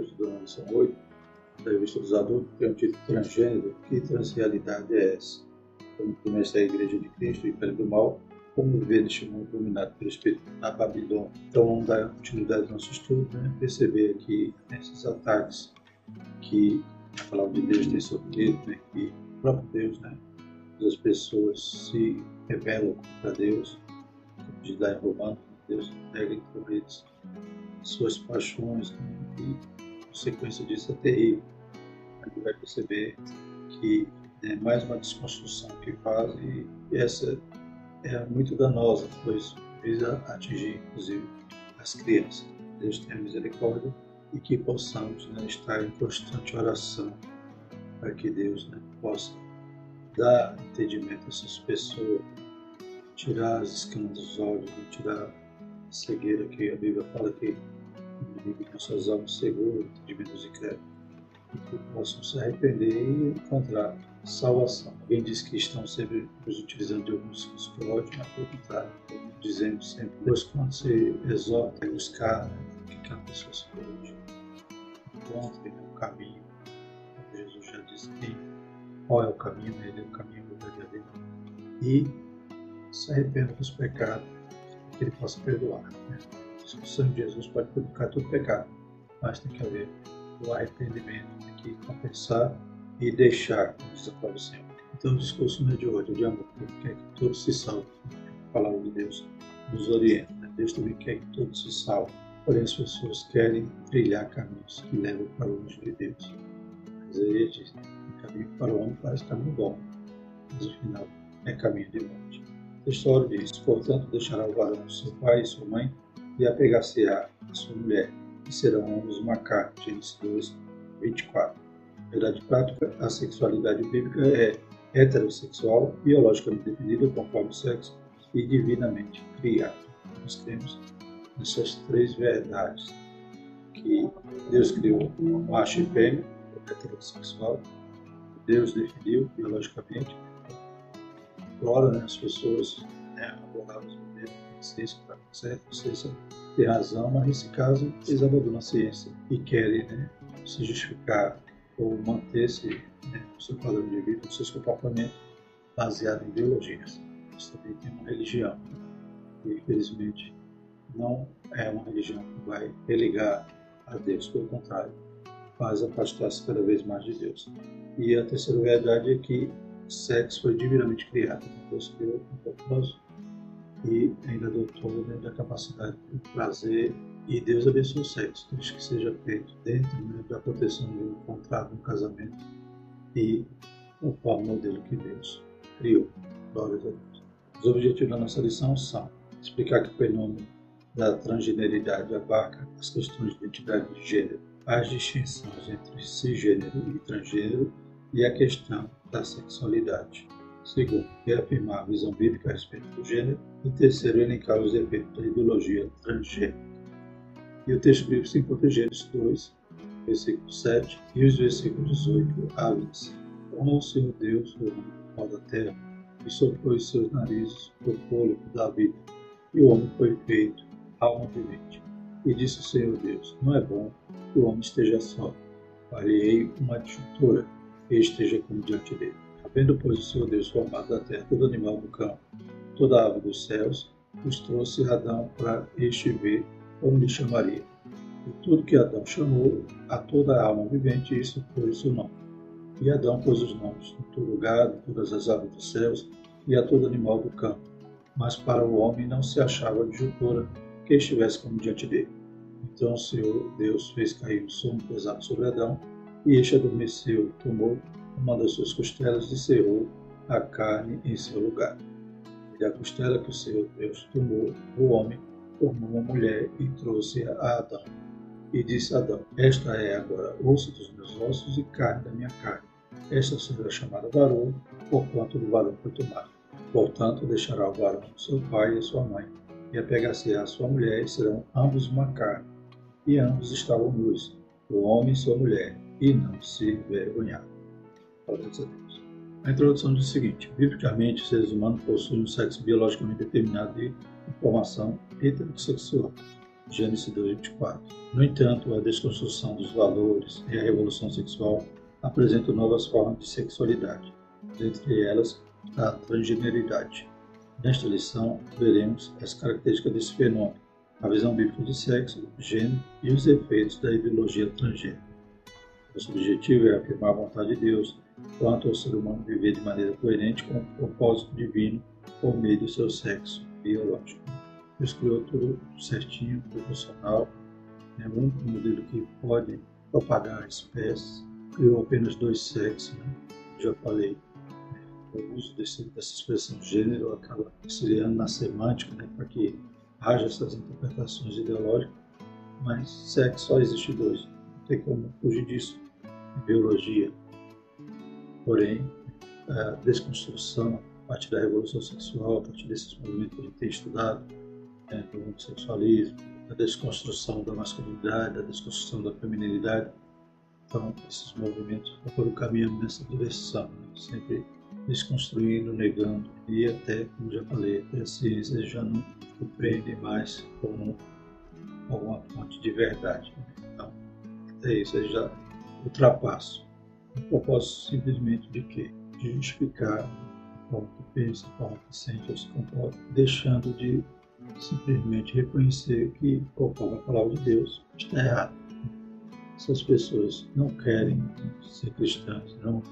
Evangelho de Dona lição 8, da revista dos adultos, tem o título Transgênero, que transrealidade é essa? Como começa a Igreja de Cristo, o Império do Mal, como viver neste mundo dominado pelo Espírito na Babilônia. Então vamos dar continuidade ao nosso estudo, né? perceber aqui esses ataques que a palavra de Deus tem sofrido, né? que o próprio Deus, né? as pessoas se rebelam contra Deus, diz lá em Romanos, Deus nega entre eles suas paixões, né? e consequência disso é terrível. A gente vai perceber que é mais uma desconstrução que faz e essa é muito danosa, pois visa atingir, inclusive, as crianças. Deus tenha misericórdia e que possamos né, estar em constante oração para que Deus né, possa dar entendimento a essas pessoas, tirar as escamas dos olhos, tirar a cegueira que a Bíblia fala que nossas almas seguras, entendimento dos incrédulos, e que possam se arrepender e encontrar salvação. Alguém diz que estão sempre nos utilizando de alguns psicológicos, mas pelo contrário, dizendo sempre, pois quando se exorta a buscar né, que a pessoa se corrige, encontre né, o caminho, Jesus já disse que qual é o caminho, ele é o caminho verdadeiro, e se arrependa dos pecados, que ele possa perdoar. Né? O sangue de Jesus pode purificar todo pecado, mas tem que haver o arrependimento, tem que compensar e deixar, como diz a palavra do Senhor. Então, o discurso não é de ódio, de amor, Ele quer que todos se salvem. A palavra de Deus nos orienta. Né? Deus também quer que todos se salvem. Porém, as pessoas querem trilhar caminhos que levam para longe de Deus. Mas aí ele diz: o caminho para o homem parece caminho bom, mas o final é caminho de morte. A história diz: portanto, deixará o varão seu pai e sua mãe e apegar-se-á a sua mulher, e serão ambos uma carne. Gênesis 2, 24 verdade prática, a sexualidade bíblica é heterossexual, biologicamente definida conforme o sexo e divinamente criada. Nós temos essas três verdades que Deus criou macho e fêmea, heterossexual, Deus definiu biologicamente. Agora, né, as pessoas né, a ciência para certo, ciência tem razão, mas nesse caso eles abandonam a ciência e querem né, se justificar ou manter-se né, seu padrão de vida, no seu comportamento baseado em ideologias. Isso também tem uma religião. E, infelizmente, não é uma religião que vai religar a Deus, pelo contrário, faz afastar-se cada vez mais de Deus. E a terceira verdade é que o sexo foi divinamente criado. Deus criou um propósito e ainda dotou né, da capacidade de prazer e Deus abençoe o sexo, desde que seja feito dentro né, da proteção de um contrato, um casamento e conforme o modelo que Deus criou. Glórias a Deus. Os objetivos da nossa lição são explicar que o fenômeno da transgeneridade abarca as questões de identidade de gênero, as distinções entre cisgênero e transgênero e a questão da sexualidade. Segundo, reafirmar a visão bíblica a respeito do gênero. E terceiro, elencar os efeitos da ideologia transgênero. E o texto bíblico se encontra em Gênesis 2, versículo 7 e os versículos 18 a 20. Honra o Senhor Deus, o pó da terra, e soprou em seus narizes o fôlego da vida. E o homem foi feito alma vivente. E disse o Senhor Deus: Não é bom que o homem esteja só. Farei uma adjutora e esteja como diante dele. Havendo, pois, o Senhor Deus formado da terra todo animal do campo, toda ave dos céus, os trouxe Adão para este ver como lhe chamaria. E tudo que Adão chamou a toda a alma vivente, isso foi o seu nome. E Adão pôs os nomes em todo de todas as aves dos céus e a todo animal do campo. Mas para o homem não se achava adjutora que estivesse como diante dele. Então o Senhor Deus fez cair o sono pesado sobre Adão, e este adormeceu, tomou uma das suas costelas e cerrou a carne em seu lugar. E da costela que o Senhor Deus tomou, o homem formou uma mulher e trouxe a Adão. E disse a Adão: Esta é agora osso dos meus ossos e carne da minha carne. Esta será chamada varão, porquanto do varão foi tomado. Portanto, deixará o varão seu pai e sua mãe, e apegar-se à sua mulher, e serão ambos uma carne. E ambos estavam nus, o homem e sua mulher, e não se envergonharam. A. A introdução diz o seguinte: biblicamente, os seres humanos possuem um sexo biologicamente determinado de formação heterossexual. Gênesis 2:24. No entanto, a desconstrução dos valores e a revolução sexual apresentam novas formas de sexualidade, dentre elas a transgeneridade. Nesta lição, veremos as características desse fenômeno, a visão bíblica de sexo, gênero e os efeitos da ideologia transgênero. Nosso objetivo é afirmar a vontade de Deus quanto ao ser humano viver de maneira coerente com o propósito divino por meio do seu sexo biológico. Deus criou tudo certinho, proporcional, é o modelo que pode propagar a espécie, criou apenas dois sexos, né? já falei. O uso desse, dessa expressão gênero acaba auxiliando na semântica, né? para que haja essas interpretações ideológicas, mas sexo só existe dois, não tem como fugir disso biologia. Porém, a desconstrução a partir da revolução sexual, a partir desses movimentos que a gente tem estudado, né, do homossexualismo, da desconstrução da masculinidade, da desconstrução da feminilidade. Então, esses movimentos foram caminhando nessa direção, né? sempre desconstruindo, negando, e até, como já falei, a ciência já não compreende mais como alguma fonte de verdade. Né? Então, até isso aí já ultrapasso. O propósito simplesmente de quê? De justificar forma que pensa, forma que sente ou se comporta, deixando de simplesmente reconhecer que, conforme a palavra de Deus, está errado. Essas pessoas não querem ser cristãs, não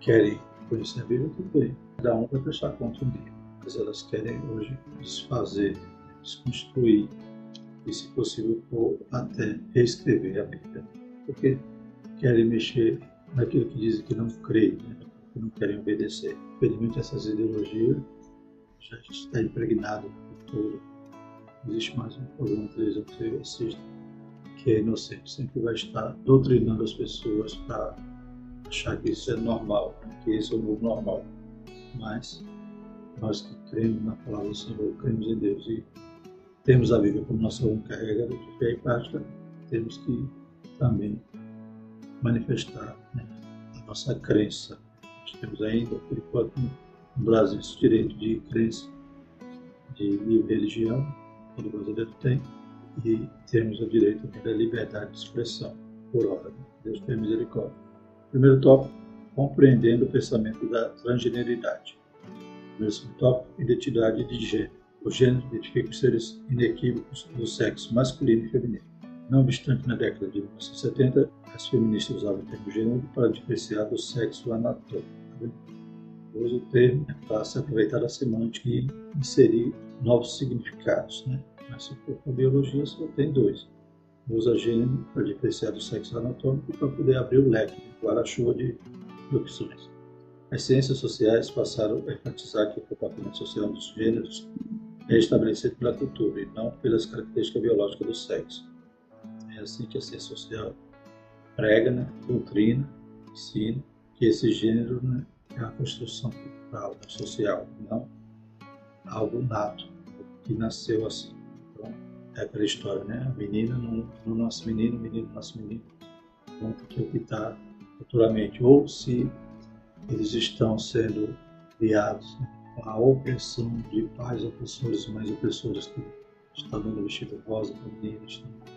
querem conhecer a Bíblia, tudo bem. Cada um vai prestar conta um dia. Mas elas querem hoje desfazer, desconstruir e, se possível, até reescrever a Bíblia. Porque querem mexer naquilo que dizem que não creem, né? que não querem obedecer. Infelizmente, essas ideologias já está impregnado por todo existe mais um programa de televisão que você assiste, que é inocente, sempre vai estar doutrinando as pessoas para achar que isso é normal, que isso é o novo normal. Mas nós que cremos na palavra do Senhor, cremos em Deus e temos a Bíblia como nossa única regra de fé e prática, temos que também manifestar né, a nossa crença. Nós temos ainda, por enquanto, no Brasil, esse direito de crença, de livre religião, todo brasileiro tem, e temos o direito da liberdade de expressão, por. Né? Deus tem misericórdia. Primeiro tópico, compreendendo o pensamento da transgeneridade. Primeiro tópico, identidade de gênero. O gênero identifica os seres inequívocos do sexo masculino e feminino. Não obstante, na década de 1970, as feministas usavam o termo gênero para diferenciar do sexo anatômico. Usa o termo para se aproveitar da semântica e inserir novos significados. Né? Mas se for biologia, só tem dois. Usa gênero para diferenciar do sexo anatômico para poder abrir o leque, o guarda-chuva de, de opções. As ciências sociais passaram a enfatizar que o comportamento social dos gêneros é estabelecido pela cultura e não pelas características biológicas do sexo. É assim que a ciência social prega, né, doutrina, ensina que esse gênero né, é a construção cultural, social, não algo nato, que nasceu assim. Então, é aquela história, né? A menina não, não nasce menino, o menino nasce menino. Então, tem que optar futuramente. Ou se eles estão sendo criados né, com a opressão de pais opressores, mães opressoras que estão dando vestido rosa para o o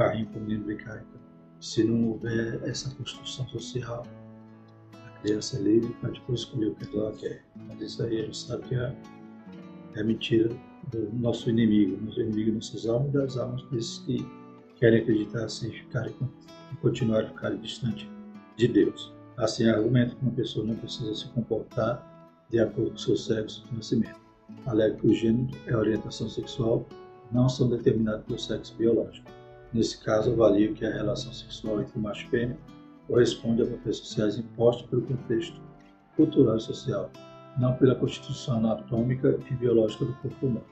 carrinho menino brincar. Então, se não houver essa construção social, a criança é livre para depois escolher o que ela quer. Mas isso aí a gente sabe que é é mentira do nosso inimigo, nosso inimigo nossas almas e das almas desses que querem acreditar assim ficarem, e continuar a ficar distante de Deus. Assim, argumenta que uma pessoa não precisa se comportar de acordo com seu sexo de nascimento. Alega que o gênero e a orientação sexual não são determinados pelo sexo biológico. Nesse caso, avalia que a relação sexual entre macho e fêmea corresponde a papéis sociais impostos pelo contexto cultural e social, não pela constituição anatômica e biológica do corpo humano.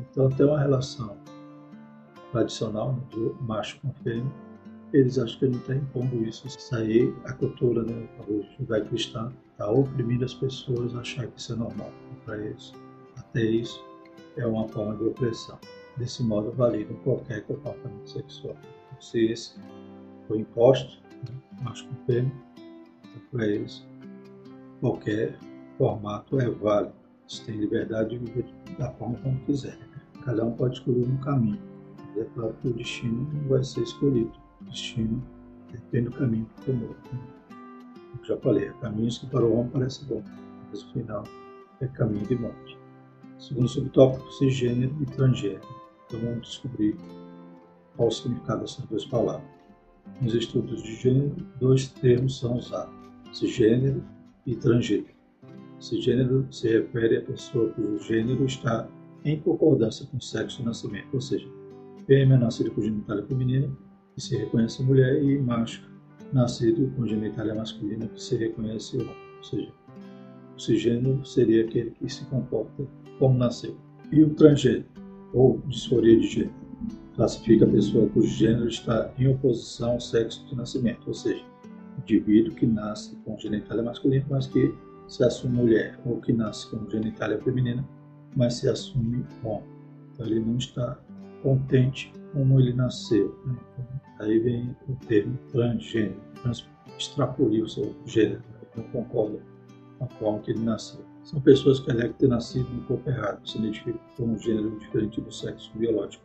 Então, tem uma relação tradicional né, do macho com fêmea. Eles acham que ele não está impondo isso. Isso aí, a cultura né, judaico-cristã está oprimindo as pessoas a achar que isso é normal. Para eles, até isso é uma forma de opressão. Desse modo, validam qualquer comportamento sexual. Se esse foi imposto, né, com fêmea, então, para eles, qualquer formato é válido. Você tem liberdade de viver da forma como quiser. Cada um pode escolher um caminho. é claro que o destino não vai ser escolhido. O destino depende do caminho que tomou. Já falei, caminhos que para o homem parecem bons, mas o final é caminho de morte. Segundo subtópico, cisgênero e transgênero. Então vamos descobrir qual o significado dessas duas palavras. Nos estudos de gênero, dois termos são usados, cisgênero e transgênero. Cisgênero se refere à pessoa cujo gênero está em concordância com o sexo de nascimento, ou seja, fêmea nascida com genitália feminina, que se reconhece mulher, e macho nascido com genitália masculina, que se reconhece homem. Ou seja, o cisgênero seria aquele que se comporta como nasceu. E o transgênero, ou disforia de gênero, classifica a pessoa cujo gênero está em oposição ao sexo de nascimento, ou seja, indivíduo que nasce com genitália masculina, mas que se assume mulher, ou que nasce com genitália feminina, mas se assume homem. Então ele não está contente como ele nasceu. Né? Então, aí vem o termo transgênero, trans, o seu gênero, não concorda com a forma que ele nasceu. São pessoas que alegam ter nascido no corpo errado, se identificam com um gênero diferente do sexo biológico.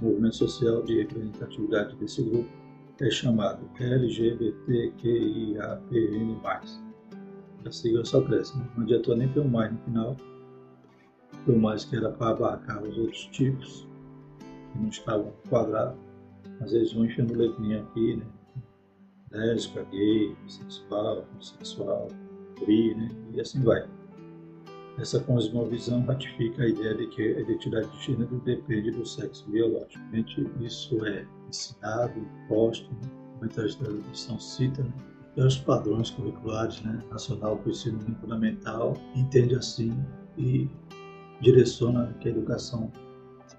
O movimento social de representatividade desse grupo é chamado LGBTQIAPN+. A sigla só cresce, né? não adiantou nem ter um mais no final, por mais que era para abarcar os outros tipos, que não estavam quadrados, mas eles vão enfiando letrinha aqui, né? Lésbica, gay, bissexual, homossexual, tri, né? E assim vai. Essa cosmovisão ratifica a ideia de que a identidade de gênero depende do sexo biológico. Isso é ensinado, imposto, né? muitas da lição cita, né? e os padrões curriculares né? nacional para o ensino fundamental entende assim e direciona que a educação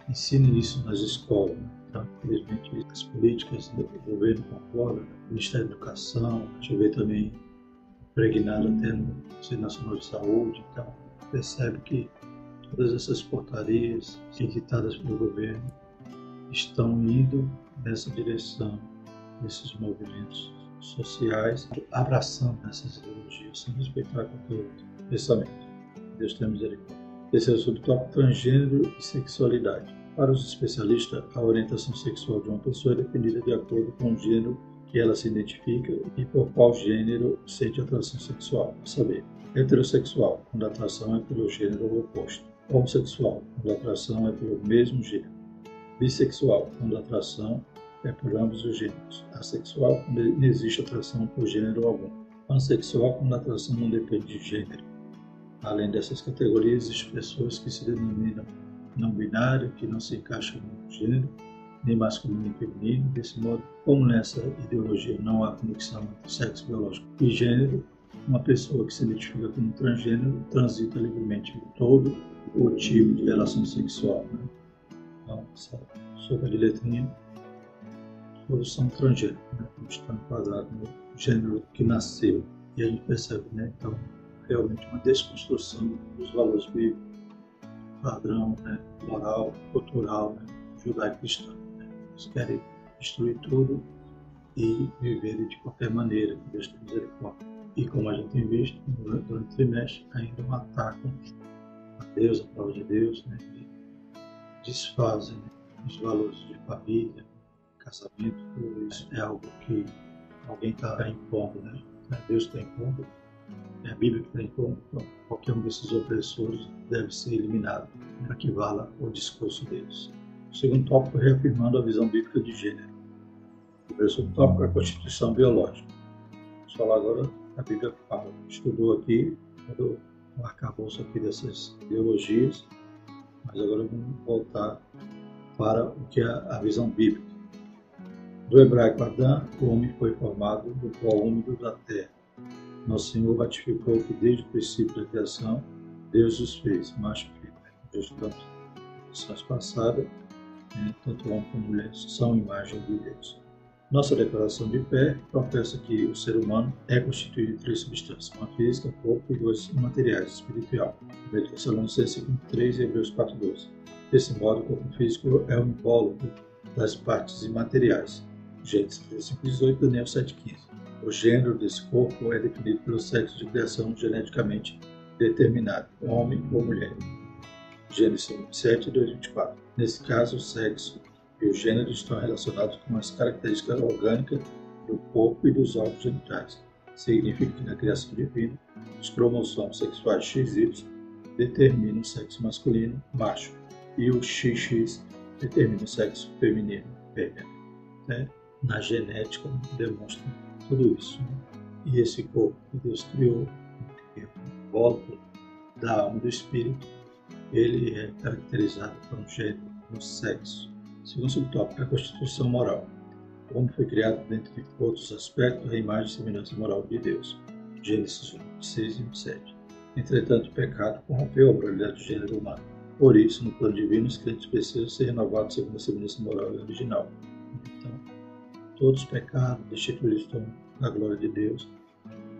ensine isso nas escolas. Né? Então, infelizmente, as políticas do governo concordam, o Ministério da Educação, a gente vê também impregnado até no Conselho Nacional de Saúde, então percebe que todas essas portarias editadas pelo governo estão indo nessa direção, nesses movimentos sociais, abraçando essas ideologias, sem respeitar qualquer outro pensamento. Deus tenha misericórdia. Esse é subtópico transgênero e sexualidade. Para os especialistas, a orientação sexual de uma pessoa é definida de acordo com o gênero que ela se identifica e por qual gênero sente atração sexual, saber, heterossexual, quando a atração é pelo gênero oposto, homossexual, quando a atração é pelo mesmo gênero, bissexual, quando a atração é por ambos os gêneros, assexual, quando não existe atração por gênero algum, pansexual, quando a atração não depende de gênero. Além dessas categorias, existem pessoas que se denominam não binário, que não se encaixam no gênero, nem masculino nem feminino. Desse modo, como nessa ideologia não há conexão entre sexo biológico e gênero, uma pessoa que se identifica como transgênero transita livremente em todo o tipo de relação sexual. Né? Então, sopa de letrinha, todos são transgêneros, né? estão enquadrados no gênero que nasceu. E a gente percebe, né? então, realmente uma desconstrução dos valores bíblicos, padrão né? moral, cultural, né? judaico-cristão. Né? Eles querem destruir tudo e viver de qualquer maneira, que Deus tenha misericórdia. E como a gente tem visto durante o trimestre, ainda um atacam a Deus, a palavra de Deus, né? desfazem né? os valores de família, casamento, tudo isso é algo que alguém está impondo, né? Deus está impondo, é a Bíblia que está impondo, então qualquer um desses opressores deve ser eliminado para que vala o discurso deles. O segundo tópico é reafirmando a visão bíblica de gênero. O primeiro tópico é a constituição biológica. Vamos falar agora a Bíblia fala. Estudou aqui, todo o arcabouço aqui dessas ideologias, mas agora vamos voltar para o que é a visão bíblica. Do hebraico Adão, o homem foi formado do pó úmido da terra. Nosso Senhor ratificou que desde o princípio da criação, Deus os fez, macho e fêmea. Já lições passadas, né? tanto homem como mulher são imagem de Deus. Nossa declaração de fé professa que o ser humano é constituído de três substâncias, uma física, corpo e dois imateriais, espiritual. 1 Tessalonicenses 3 e Hebreus 4.12. Desse modo, o corpo físico é o invólucro das partes imateriais. Gênesis 35.18 Daniel 7.15. O gênero desse corpo é definido pelo sexo de criação geneticamente determinado, homem ou mulher. Gênesis 7, 2, 24. Nesse caso, o sexo e os gêneros estão relacionados com as características orgânicas do corpo e dos órgãos genitais. Significa que na criação divina, os cromossomos sexuais XY determinam o sexo masculino, macho, e o XX determina o sexo feminino, fêmea. Né? Na genética demonstra tudo isso. Né? E esse corpo que Deus criou, que é volta da alma do espírito, ele é caracterizado por um gênero, um sexo. Segundo subtópico, a constituição moral. O homem foi criado, dentre outros aspectos, a imagem e semelhança moral de Deus. Gênesis 26 e 27. Entretanto, o pecado corrompeu a moralidade do gênero humano. Por isso, no plano divino, os crentes precisam ser renovados segundo a semelhança moral original. Então, todos os pecados destituídos estão da glória de Deus.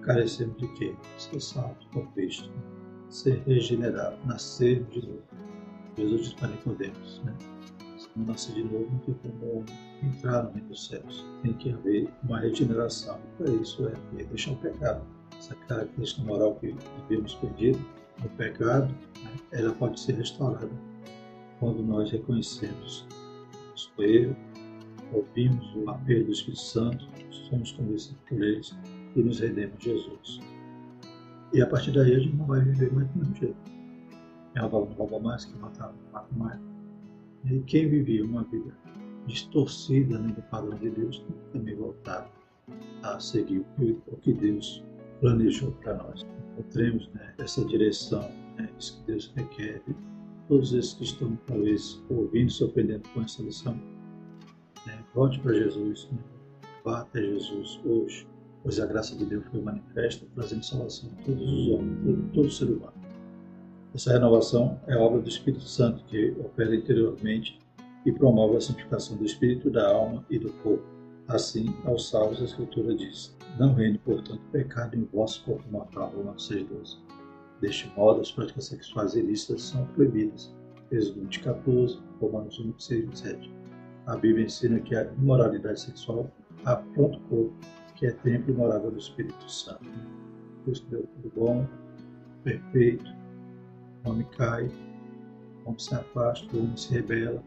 Carecemos de quê? Ser salvos por Cristo, ser regenerado, nascer de novo. Jesus disse para Nicodemos, né? Não nascer de novo, tem como entrar no reino dos céus. Tem que haver uma regeneração. Para isso é deixar o pecado. Essa característica moral que vivemos perdido, o pecado, né? ela pode ser restaurada quando nós reconhecemos nosso erro, ouvimos o apelo do Espírito Santo, somos convencidos por eles e nos rendemos Jesus. E a partir daí a gente não vai viver mais do mesmo jeito. Rouba não rouba mais, quem mata não mata mais. E quem vivia uma vida distorcida né, do padrão de Deus também voltar a seguir o que Deus planejou para nós. Encontremos né, essa direção, né, isso que Deus requer. Todos esses que estão talvez ouvindo, se aprendendo com essa lição, né, volte para Jesus, né, vá até Jesus hoje, pois a graça de Deus foi manifesta, trazendo salvação a todos os homens, todo, todo ser humano. Essa renovação é obra do Espírito Santo que opera interiormente e promove a santificação do espírito, da alma e do corpo. Assim, aos salvos, a Escritura diz: Não reine, portanto, pecado em vosso corpo mortal. Romanos 6,12. Deste modo, as práticas sexuais ilícitas são proibidas. Êxodo 14, Romanos 1, 6, 27. A Bíblia ensina que a imoralidade sexual afronta o corpo, que é templo e morada do Espírito Santo. Deus deu tudo bom, perfeito, homem cai, o homem se afasta, o homem se rebela,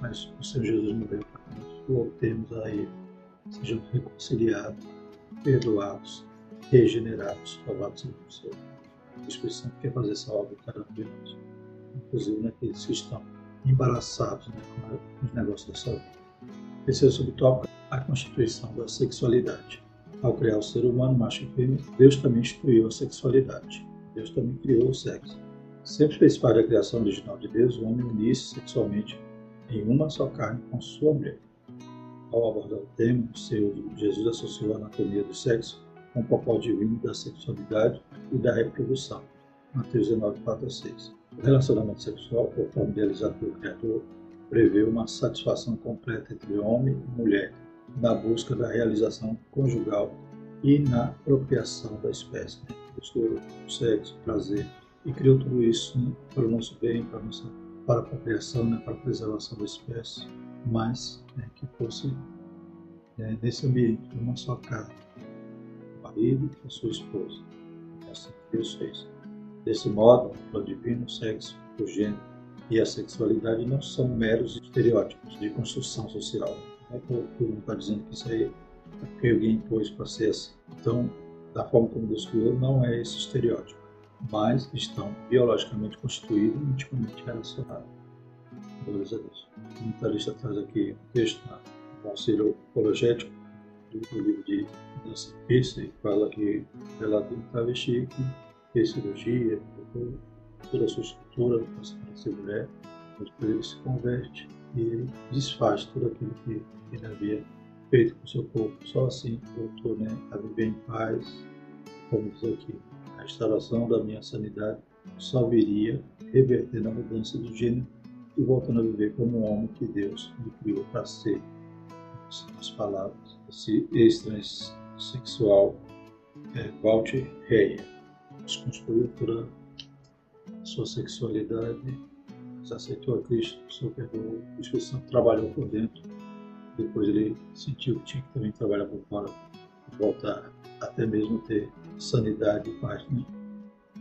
mas o Senhor Jesus morreu para nós. Voltemos a Ele, sejamos reconciliados, perdoados, regenerados, louvado seja o Senhor. O Espírito Santo quer fazer essa obra em cada um de nós, inclusive naqueles que estão embaraçados né, com os negócios da saúde. Terceiro subtópico, a constituição da sexualidade. Ao criar o ser humano, macho e fêmea, Deus também instituiu a sexualidade. Deus também criou o sexo. Sempre fez parte da criação original de Deus o homem unir-se sexualmente em uma só carne com sua mulher. Ao abordar o tema, o Senhor Jesus associou a anatomia do sexo com o papel divino da sexualidade e da reprodução. Mateus 19, 4 a 6. O relacionamento sexual, conforme idealizado pelo Criador, prevê uma satisfação completa entre homem e mulher na busca da realização conjugal e na procriação da espécie. Né? O sexo, o prazer, e criou tudo isso né? para o nosso bem, para a nossa para a procriação, né, para a preservação da espécie, mas né, que fosse né, nesse ambiente, uma só casa, o marido e a sua esposa. É assim que Deus fez. Desse modo, o plano divino, sexo, o gênero e a sexualidade não são meros estereótipos de construção social. Não é que o mundo está dizendo que isso aí é porque alguém impôs para ser assim. Então, da forma como Deus criou, não é esse estereótipo mas estão biologicamente constituídos e intimamente relacionados. Glórias a Deus. O comentarista traz aqui um texto no auxílio apologético do livro de Nancy Pierce, fala que relata um travesti que fez cirurgia, toda a sua estrutura para ser mulher, depois ele se converte e desfaz tudo aquilo que ele havia feito com seu corpo. Só assim voltou né, a viver em paz, como diz aqui, restauração da minha sanidade só viria revertendo a mudança de gênero e voltando a viver como um homem que Deus me criou para ser. As palavras, esse extrasexual é, Walter Reyer desconstruiu toda a sua sexualidade, aceitou a Cristo, o Senhor perdoou, o Espírito Santo trabalhou por dentro, depois ele sentiu que tinha que também trabalhar por fora, voltar até mesmo ter sanidade e paz né?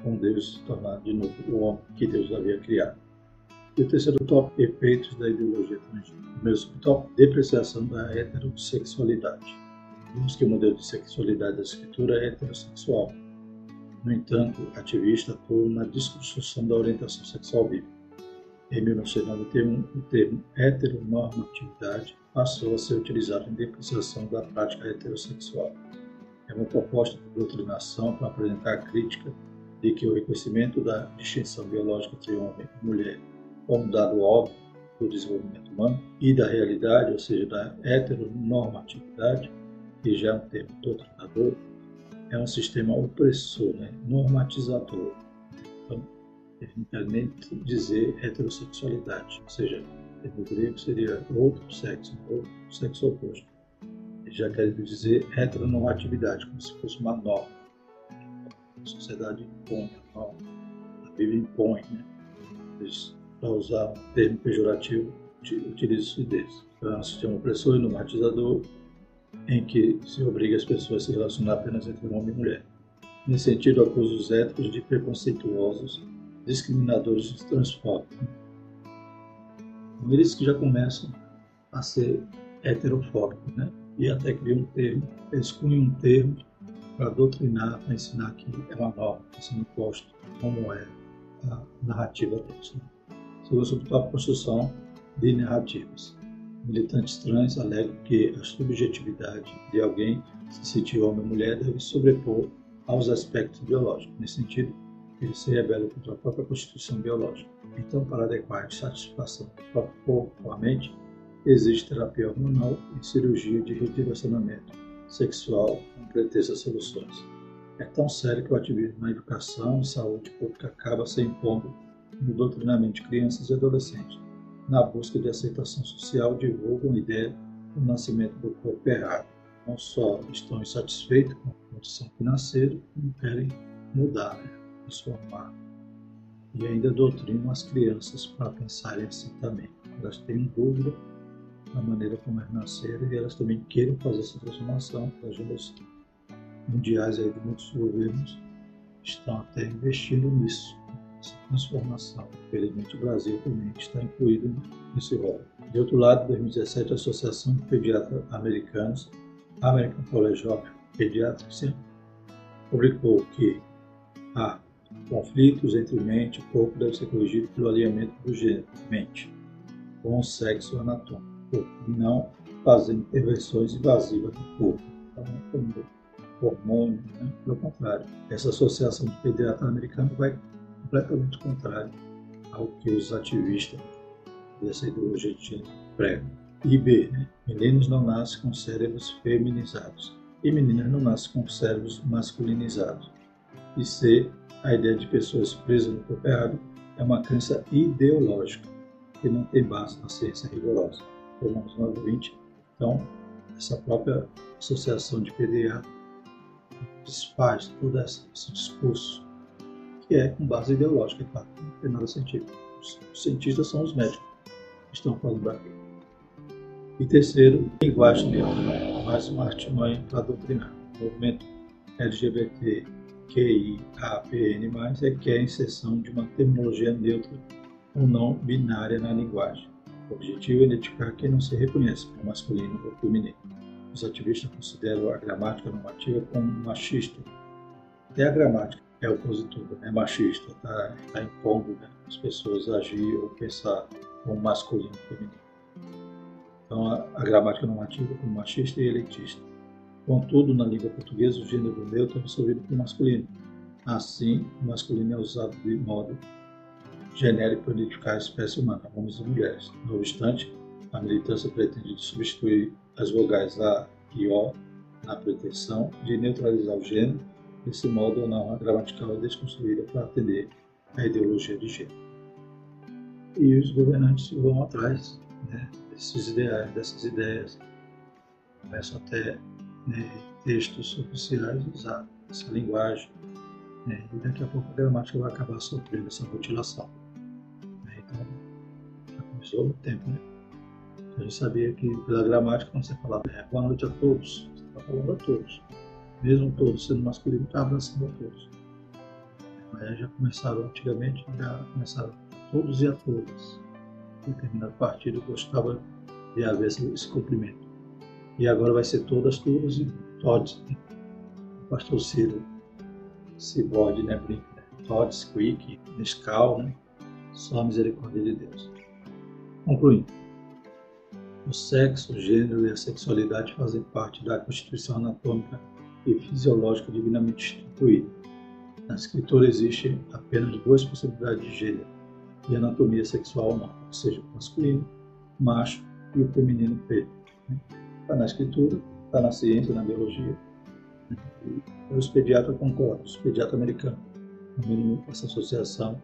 com Deus, se tornar de novo o homem que Deus havia criado. E o terceiro tópico, efeitos da ideologia transgênero. O primeiro subtópico, depreciação da heterossexualidade. Vimos que o modelo de sexualidade da escritura é heterossexual. No entanto, ativista atuou na desconstrução da orientação sexual bíblica. Em 1991, o termo heteronormatividade passou a ser utilizado em depreciação da prática heterossexual. É uma proposta de doutrinação para apresentar a crítica de que o reconhecimento da distinção biológica entre homem e mulher como dado óbvio do desenvolvimento humano e da realidade, ou seja, da heteronormatividade, que já é um termo doutrinador, é um sistema opressor, né? normatizador. Então, definitivamente dizer heterossexualidade, ou seja, no grego seria outro sexo, outro sexo oposto. Já quer dizer heteronormatividade, como se fosse uma norma. A sociedade impõe a norma, a Bíblia impõe, né? Para usar um termo pejorativo, utiliza-se desse. Então, é um sistema opressor e normatizador em que se obriga as pessoas a se relacionar apenas entre homem e mulher. Nesse sentido, acusa os héteros de preconceituosos, discriminadores e transfóbicos. Então, eles que já começam a ser heterofóbicos, né? E até criam um termo, cunham um termo para doutrinar, para ensinar que é uma norma, está sendo posto como é a narrativa deles. Né? Segundo subtópico, construção de narrativas. Militantes trans alegam que a subjetividade de alguém se sentir homem ou mulher deve sobrepor aos aspectos biológicos. Nesse sentido, ele se rebela contra a própria constituição biológica. Então, para adequar a satisfação do próprio corpo a mente, existe terapia hormonal e cirurgia de redirecionamento sexual com pretexto a soluções. É tão sério que o ativismo na educação e saúde pública acaba se impondo no doutrinamento de crianças e adolescentes na busca de aceitação social, divulgam a ideia do nascimento do corpo errado. Não só estão insatisfeitos com a condição que nasceram, como querem mudar, né? transformar. E ainda doutrinam as crianças para pensarem assim também. Elas têm dúvida da maneira como elas nasceram e elas também querem fazer essa transformação. As agendas mundiais aí de muitos governos estão até investindo nisso essa transformação. Infelizmente, o Brasil também está incluído nesse rol. De outro lado, em 2017, a Associação de Pediatras Americanos, American College of Pediatrics, publicou que há conflitos entre mente e corpo devem ser corrigidos pelo alinhamento do gênero, mente, com o sexo anatômico, não fazendo intervenções invasivas do corpo. Então, como hormônio, né? pelo contrário. Essa associação de pediatras americanos vai completamente contrário ao que os ativistas dessa ideologia de gênero pregam. E B, né? meninos não nascem com cérebros feminizados e meninas não nascem com cérebros masculinizados. E C, a ideia de pessoas presas no corpo errado é uma crença ideológica que não tem base na ciência rigorosa. Romanos 9:20. Então, essa própria associação de pediatras desfaz todo esse discurso que é com base ideológica, é claro, não tem nada científico. Os cientistas são os médicos que estão falando aqui. E terceiro, linguagem neutra, mais uma artimanha para doutrinar. O movimento LGBTQIAPN+, é que é a inserção de uma terminologia neutra ou não binária na linguagem. O objetivo é identificar quem não se reconhece como masculino ou feminino. Os ativistas consideram a gramática normativa como machista. Até a gramática é opositor, é machista, está tá impondo né, as pessoas agir ou pensar como masculino e feminino. Então, a, a gramática normativa como machista e elitista. Contudo, na língua portuguesa, o gênero neutro é resolvido por masculino. Assim, o masculino é usado de modo genérico para identificar a espécie humana, homens e mulheres. No obstante, a militância pretende substituir as vogais A e O na pretensão de neutralizar o gênero Desse modo, a norma gramatical é desconstruída para atender à ideologia de gênero. E os governantes vão atrás né, desses ideais, dessas ideias, começam até né, textos oficiais usar essa linguagem, né, e daqui a pouco a gramática vai acabar sofrendo essa mutilação. Há tempo, né? A gente sabia que pela gramática, quando você falava é, boa noite a todos, você está falando a todos mesmo todos sendo masculino, está abraçando a todos. Aí já começaram, antigamente, já começaram todos e a todas. determinado partido gostava de haver esse cumprimento. E agora vai ser todas, todas e todos. Né? O pastor Ciro Cibode, né? Brinca, né? Todd, Squeak, Nescau, né? Só a misericórdia de Deus. Concluindo. O sexo, o gênero e a sexualidade fazem parte da constituição anatômica e fisiológica divinamente instituída. Na escritura existem apenas duas possibilidades de gênero e anatomia sexual humana, ou seja, o masculino, macho e o feminino feto. Está na escritura, está na ciência, na biologia. E os pediatras concordam, os pediatras americanos, no mínimo essa associação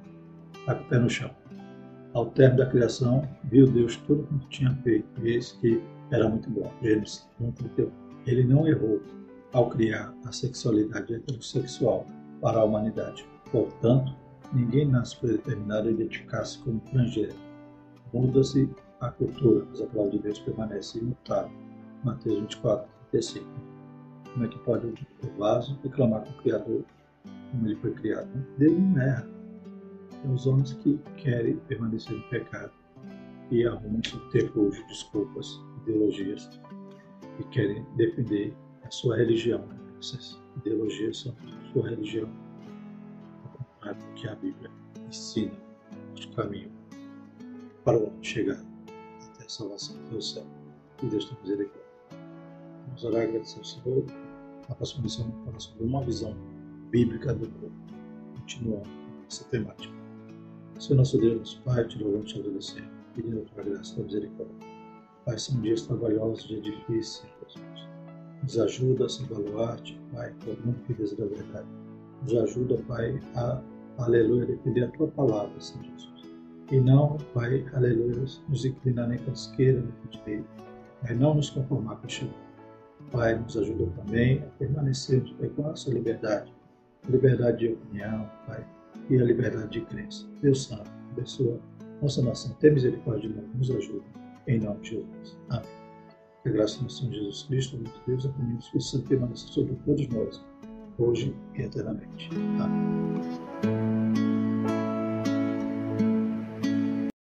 está com o pé no chão. Ao término da criação, viu Deus tudo quanto tinha feito, e eis que era muito bom. Gênesis 1, Ele não errou ao criar a sexualidade heterossexual para a humanidade. Portanto, ninguém nasce predeterminado a identificar-se como transgênero. Muda-se a cultura, mas a palavra de Deus permanece imutável. Mateus 24, 35. Como é que pode o vaso reclamar com o Criador como ele foi criado? Deus não erra. É os homens que querem permanecer no pecado e arrumam subterfúgio, desculpas, ideologias e querem defender a sua religião. Essas ideologias são sua religião, ao contrário do que a Bíblia ensina, o caminho para o homem chegar até a salvação do céu. E Deus tem misericórdia. Vamos orar e agradecer ao Senhor. Na próxima missão, falar sobre uma visão bíblica do corpo. Continuando essa temática. Senhor nosso Deus, Pai, te louvamos e te agradecemos, pedindo a tua graça e a tua misericórdia. Pai, são dias trabalhosos, dias difíceis, Jesus. Nos ajuda a se baluarte, Pai, por não firmeza da verdade. Nos ajuda, Pai, a, aleluia, defender a tua palavra, Senhor Jesus. E não, Pai, aleluia, nos inclinar nem para a esquerda, nem para a direita. Pai, não nos conformar com o Pai, nos ajuda também a permanecermos, Pai, com a nossa liberdade. liberdade de opinião, Pai, e a liberdade de crença. Deus Santo, abençoa nossa nação. Tem misericórdia de nós, nos ajuda. Em nome de Jesus. Amém. Que a graça do Senhor Jesus Cristo, o Deus, a comunhão do Espírito Santo permaneça sobre todos nós, hoje e eternamente. Amém.